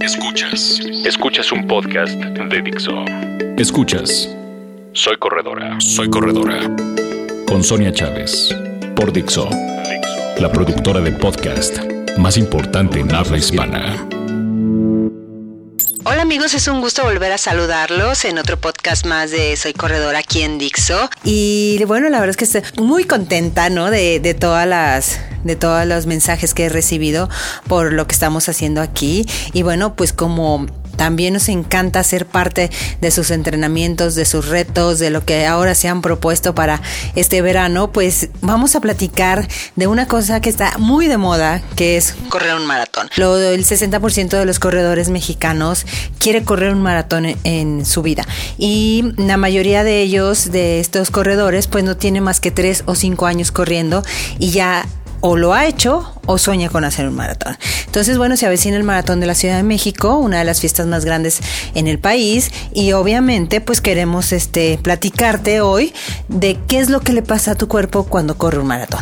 Escuchas. Escuchas un podcast de Dixo. Escuchas. Soy corredora. Soy corredora. Con Sonia Chávez. Por Dixo. La productora de podcast más importante en habla hispana. Hola amigos, es un gusto volver a saludarlos en otro podcast más de Soy Corredora aquí en Dixo. Y bueno, la verdad es que estoy muy contenta, ¿no? De, de todas las de todos los mensajes que he recibido por lo que estamos haciendo aquí. Y bueno, pues como también nos encanta ser parte de sus entrenamientos, de sus retos, de lo que ahora se han propuesto para este verano, pues vamos a platicar de una cosa que está muy de moda, que es correr un maratón. El 60% de los corredores mexicanos quiere correr un maratón en, en, su vida y la mayoría de ellos, de estos corredores, pues no tiene más que 3 o 5 años corriendo y ya o lo ha hecho o sueña con hacer un maratón. Entonces, bueno, se avecina el maratón de la Ciudad de México, una de las fiestas más grandes en el país y obviamente pues queremos este platicarte hoy de qué es lo que le pasa a tu cuerpo cuando corre un maratón.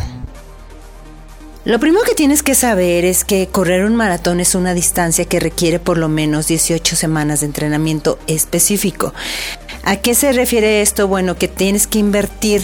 Lo primero que tienes que saber es que correr un maratón es una distancia que requiere por lo menos 18 semanas de entrenamiento específico. ¿A qué se refiere esto? Bueno, que tienes que invertir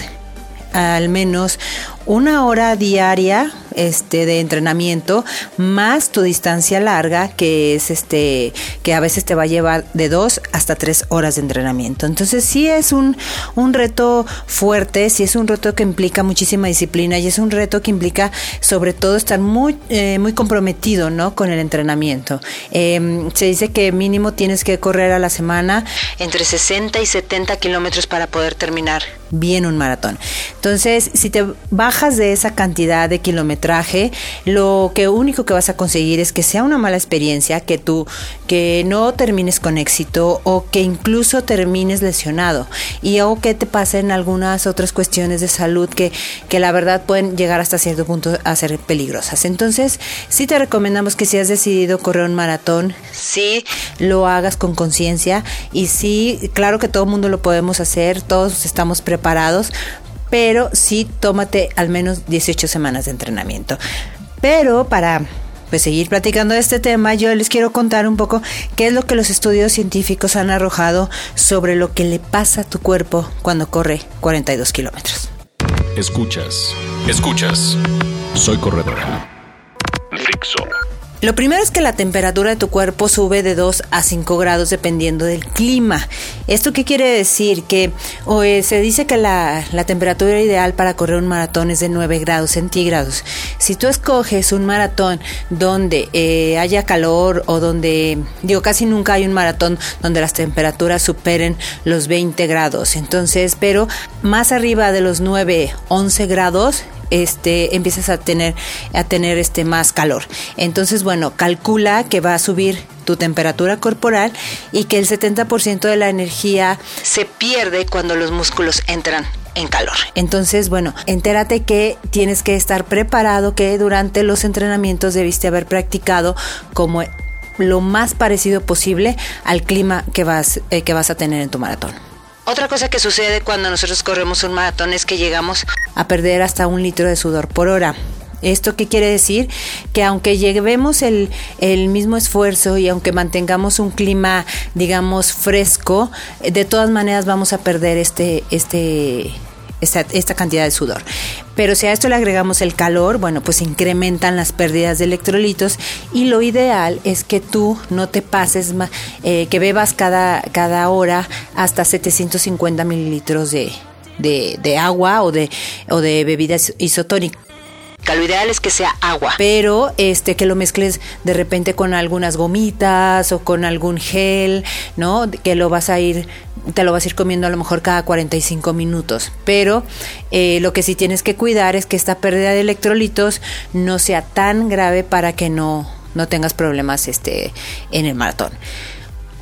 al menos una hora diaria este de entrenamiento más tu distancia larga que es este que a veces te va a llevar de dos hasta tres horas de entrenamiento. Entonces sí es un, un reto fuerte sí es un reto que implica muchísima disciplina y es un reto que implica sobre todo estar muy eh, muy comprometido no con el entrenamiento. Eh, se dice que mínimo tienes que correr a la semana entre 60 y 70 kilómetros para poder terminar bien un maratón. Entonces si te bajas de esa cantidad de kilometraje, lo que único que vas a conseguir es que sea una mala experiencia, que tú que no termines con éxito o que incluso termines lesionado y o que te pasen algunas otras cuestiones de salud que, que la verdad pueden llegar hasta cierto punto a ser peligrosas. Entonces, sí te recomendamos que si has decidido correr un maratón, sí lo hagas con conciencia y sí, claro que todo el mundo lo podemos hacer, todos estamos preparados, pero sí tómate al menos 18 semanas de entrenamiento. Pero para pues seguir platicando de este tema, yo les quiero contar un poco qué es lo que los estudios científicos han arrojado sobre lo que le pasa a tu cuerpo cuando corre 42 kilómetros. Escuchas, escuchas. Soy corredora. Fixo. Lo primero es que la temperatura de tu cuerpo sube de 2 a 5 grados dependiendo del clima. ¿Esto qué quiere decir? Que o, se dice que la, la, temperatura ideal para correr un maratón es de 9 grados centígrados. Si tú escoges un maratón donde eh, haya calor o donde, digo, casi nunca hay un maratón donde las temperaturas superen los 20 grados. Entonces, pero más arriba de los 9, 11 grados este, empiezas a tener, a tener este, más calor. Entonces, bueno, calcula que va a subir tu temperatura corporal y que el 70% de la energía se pierde cuando los músculos entran en calor. Entonces, bueno, entérate que tienes que estar preparado, que durante los entrenamientos debiste haber practicado como lo más parecido posible al clima que vas, eh, que vas a tener en tu maratón. Otra cosa que sucede cuando nosotros corremos un maratón es que llegamos a perder hasta un litro de sudor por hora. ¿Esto qué quiere decir? Que aunque llevemos el, el, mismo esfuerzo y aunque mantengamos un clima, digamos, fresco, de todas maneras vamos a perder este, este, esta, cantidad de sudor. Pero si a esto le agregamos el calor, bueno, pues incrementan las pérdidas de electrolitos y lo ideal es que tú no te pases, eh, que bebas cada, cada hora hasta 750 mililitros de, de, de agua o de, o de bebidas isotónicas lo ideal es que sea agua, pero este que lo mezcles de repente con algunas gomitas o con algún gel, ¿no? Que lo vas a ir te lo vas a ir comiendo a lo mejor cada 45 minutos, pero eh, lo que sí tienes que cuidar es que esta pérdida de electrolitos no sea tan grave para que no, no tengas problemas este, en el maratón.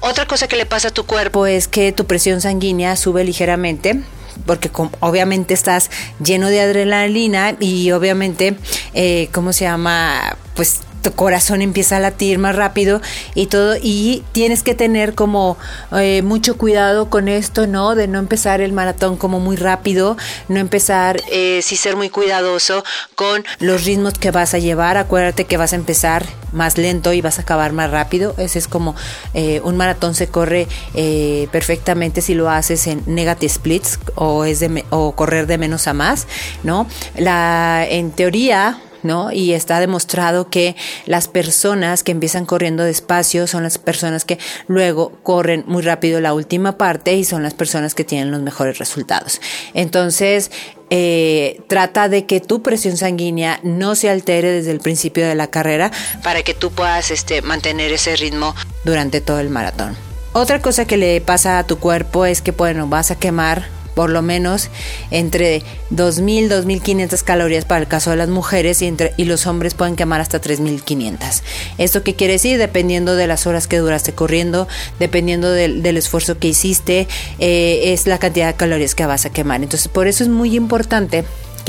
Otra cosa que le pasa a tu cuerpo es que tu presión sanguínea sube ligeramente, porque obviamente estás lleno de adrenalina y obviamente, eh, ¿cómo se llama? Pues tu corazón empieza a latir más rápido y todo y tienes que tener como eh, mucho cuidado con esto no de no empezar el maratón como muy rápido no empezar eh, sí ser muy cuidadoso con los ritmos que vas a llevar. Acuérdate que vas a empezar más lento y vas a acabar más rápido. Ese es como eh, un maratón se corre eh, perfectamente si lo haces en negative splits o es de o correr de menos a más no la en teoría ¿no? Y está demostrado que las personas que empiezan corriendo despacio son las personas que luego corren muy rápido la última parte y son las personas que tienen los mejores resultados. Entonces, eh, trata de que tu presión sanguínea no se altere desde el principio de la carrera para que tú puedas este, mantener ese ritmo durante todo el maratón. Otra cosa que le pasa a tu cuerpo es que, bueno, vas a quemar por lo menos entre 2.000, 2.500 calorías para el caso de las mujeres y, entre, y los hombres pueden quemar hasta 3.500. ¿Esto qué quiere decir? Dependiendo de las horas que duraste corriendo, dependiendo del, esfuerzo que hiciste, eh, es la cantidad de calorías que vas a quemar. Entonces, por eso es muy importante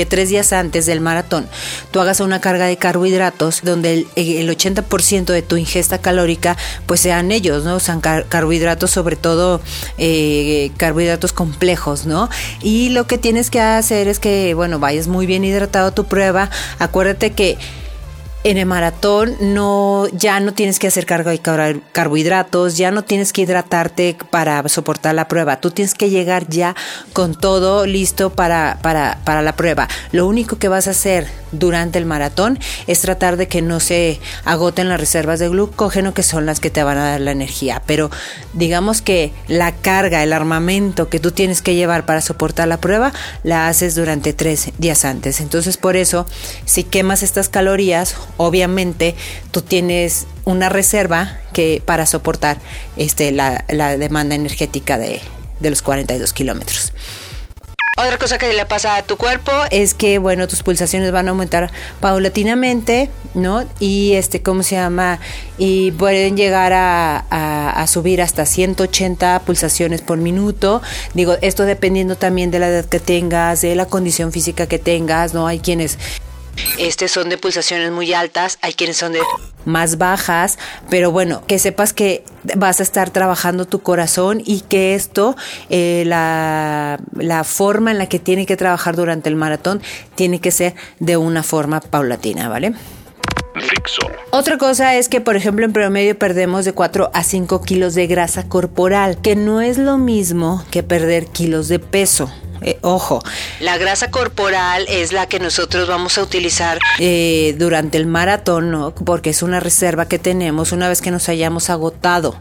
tres días antes del maratón tú hagas una carga de carbohidratos donde el, 80% de tu ingesta calórica pues sean ellos, ¿no? Sean carbohidratos sobre todo eh, carbohidratos complejos, ¿no? Y lo que tienes que hacer es que, bueno, vayas muy bien hidratado a tu prueba. Acuérdate que en el maratón no ya no tienes que hacer carga de carbohidratos, ya no tienes que hidratarte para soportar la prueba. Tú tienes que llegar ya con todo listo para, para, para la prueba. Lo único que vas a hacer durante el maratón es tratar de que no se agoten las reservas de glucógeno que son las que te van a dar la energía. Pero digamos que la carga, el armamento que tú tienes que llevar para soportar la prueba, la haces durante tres días antes. Entonces por eso, si quemas estas calorías, obviamente tú tienes una reserva que para soportar este, la, demanda energética de, los 42 kilómetros. Otra cosa que le pasa a tu cuerpo es que, bueno, tus pulsaciones van a aumentar paulatinamente, ¿no? Y este, ¿cómo se llama? Y pueden llegar a, subir hasta 180 pulsaciones por minuto. Digo, esto dependiendo también de la edad que tengas, de la condición física que tengas, ¿no? Hay quienes este son de pulsaciones muy altas, hay quienes son de más bajas, pero bueno, que sepas que vas a estar trabajando tu corazón y que esto, eh, la, la forma en la que tiene que trabajar durante el maratón, tiene que ser de una forma paulatina, ¿vale? Otra cosa es que, por ejemplo, en promedio perdemos de 4 a 5 kilos de grasa corporal, que no es lo mismo que perder kilos de peso. Eh, ojo, la grasa corporal es la que nosotros vamos a utilizar eh, durante el maratón, ¿no? porque es una reserva que tenemos una vez que nos hayamos agotado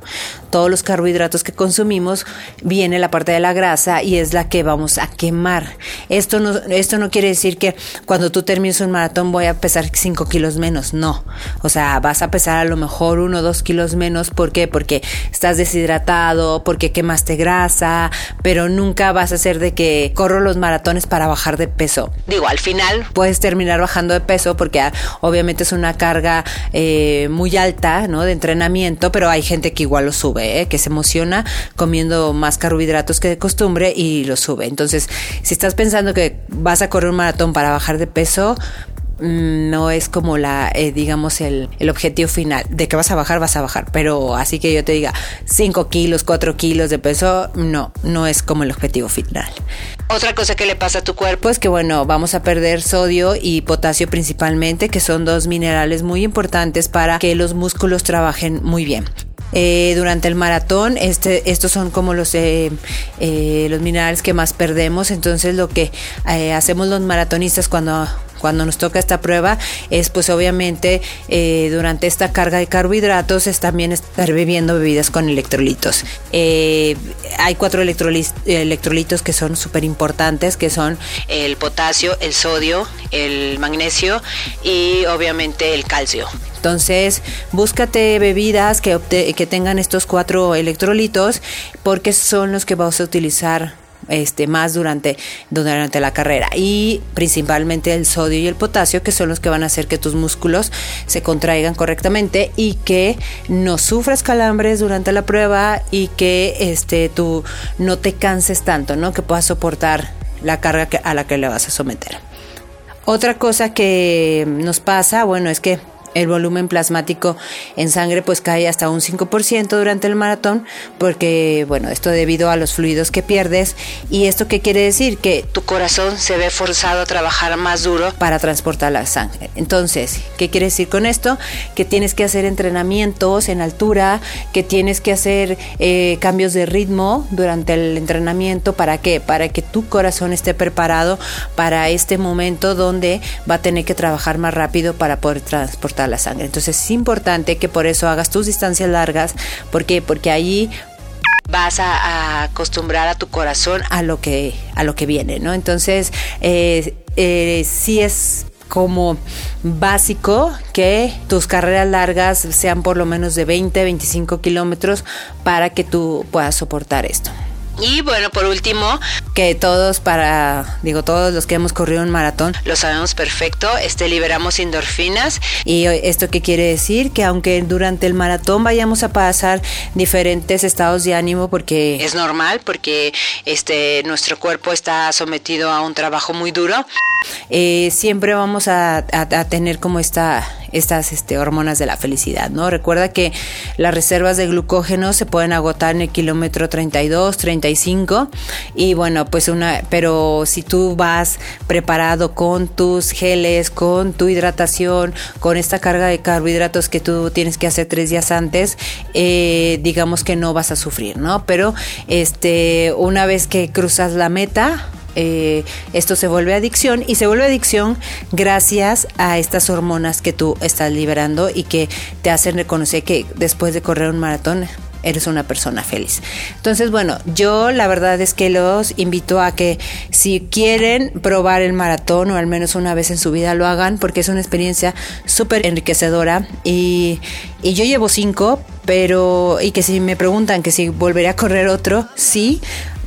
todos los carbohidratos que consumimos, viene la parte de la grasa y es la que vamos a quemar. Esto no, esto no quiere decir que cuando tú termines un maratón voy a pesar 5 kilos menos, no. O sea, vas a pesar a lo mejor 1 o 2 kilos menos. ¿Por qué? Porque estás deshidratado, porque quemaste grasa, pero nunca vas a hacer de que corro los maratones para bajar de peso. Digo, al final puedes terminar bajando de peso porque ah, obviamente es una carga eh, muy alta, ¿no? De entrenamiento, pero hay gente que igual lo sube, ¿eh? que se emociona comiendo más carbohidratos que de costumbre y lo sube. Entonces, si estás pensando que vas a correr un maratón para bajar de peso, no es como la, eh, digamos, el, el, objetivo final. De que vas a bajar, vas a bajar. Pero así que yo te diga 5 kilos, 4 kilos de peso, no, no es como el objetivo final. Otra cosa que le pasa a tu cuerpo es que, bueno, vamos a perder sodio y potasio principalmente, que son dos minerales muy importantes para que los músculos trabajen muy bien. Eh, durante el maratón. Este, estos son como los, eh, eh, los minerales que más perdemos. Entonces lo que hacemos los maratonistas cuando cuando nos toca esta prueba es pues obviamente durante esta carga de carbohidratos es también estar bebiendo bebidas con electrolitos. hay cuatro electrolitos que son súper importantes, que son el potasio, el sodio, el magnesio y obviamente el calcio. Entonces, búscate bebidas que, que tengan estos cuatro electrolitos porque son los que vas a utilizar este, más durante, durante la carrera y principalmente el sodio y el potasio que son los que van a hacer que tus músculos se contraigan correctamente y que no sufras calambres durante la prueba y que este, tú no te canses tanto, ¿no? que puedas soportar la carga a la que le vas a someter. Otra cosa que nos pasa, bueno, es que el volumen plasmático en sangre pues cae hasta un 5% durante el maratón porque bueno esto debido a los fluidos que pierdes. Y esto qué quiere decir que tu corazón se ve forzado a trabajar más duro para transportar la sangre. Entonces qué quiere decir con esto que tienes que hacer entrenamientos en altura que tienes que hacer eh, cambios de ritmo durante el entrenamiento. Para qué para que tu corazón esté preparado para este momento donde va a tener que trabajar más rápido para poder transportar la sangre. Entonces es importante que por eso hagas tus distancias largas. ¿Por qué? Porque ahí vas a, acostumbrar a tu corazón a lo que, a lo que viene, ¿no? Entonces, eh, eh, sí es como básico que tus carreras largas sean por lo menos de 20, 25 kilómetros para que tú puedas soportar esto. Y bueno, por último, que todos para, digo, todos los que hemos corrido un maratón, lo sabemos perfecto, este liberamos endorfinas. y esto qué quiere decir que aunque durante el maratón vayamos a pasar diferentes estados de ánimo porque es normal porque este nuestro cuerpo está sometido a un trabajo muy duro, eh, siempre vamos a, tener como esta, estas este, hormonas de la felicidad, ¿no? Recuerda que las reservas de glucógeno se pueden agotar en el kilómetro 32, 35 y bueno, pues una, pero si tú vas preparado con tus geles, con tu hidratación, con esta carga de carbohidratos que tú tienes que hacer tres días antes, eh, digamos que no vas a sufrir, ¿no? Pero este, una vez que cruzas la meta, eh, esto se vuelve adicción y se vuelve adicción gracias a estas hormonas que tú estás liberando y que te hacen reconocer que después de correr un maratón eres una persona feliz. Entonces, bueno, yo la verdad es que los invito a que si quieren probar el maratón o al menos una vez en su vida lo hagan porque es una experiencia súper enriquecedora y, y yo llevo cinco, pero y que si me preguntan que si volveré a correr otro, sí,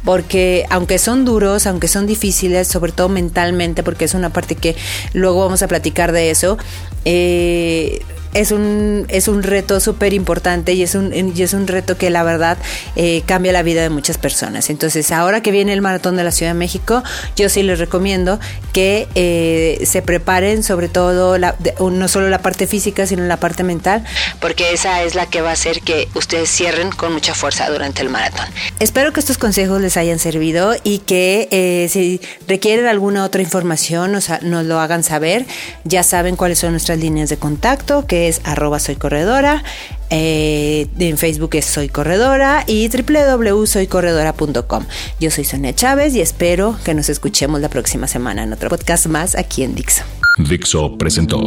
porque aunque son duros, aunque son difíciles, sobre todo mentalmente, porque es una parte que luego vamos a platicar de eso, eh, es un, es un reto súper importante y, es un, y es un reto que la verdad eh, cambia la vida de muchas personas. Entonces, ahora que viene el maratón de la Ciudad de México, yo sí les recomiendo que eh, se preparen sobre todo la, no solo la parte física, sino la parte mental, porque esa es la que va a hacer que ustedes cierren con mucha fuerza durante el maratón. Espero que estos consejos les hayan servido y que eh, si requieren alguna otra información nos, nos lo hagan saber. Ya saben cuáles son nuestras líneas de contacto, que es arroba soy corredora. Eh, en Facebook es Soy Corredora y www.soycorredora.com. Yo soy Sonia Chávez y espero que nos escuchemos la próxima semana en otro podcast más aquí en Dixo. Dixo presentó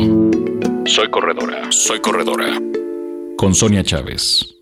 Soy Corredora, Soy Corredora con Sonia Chávez.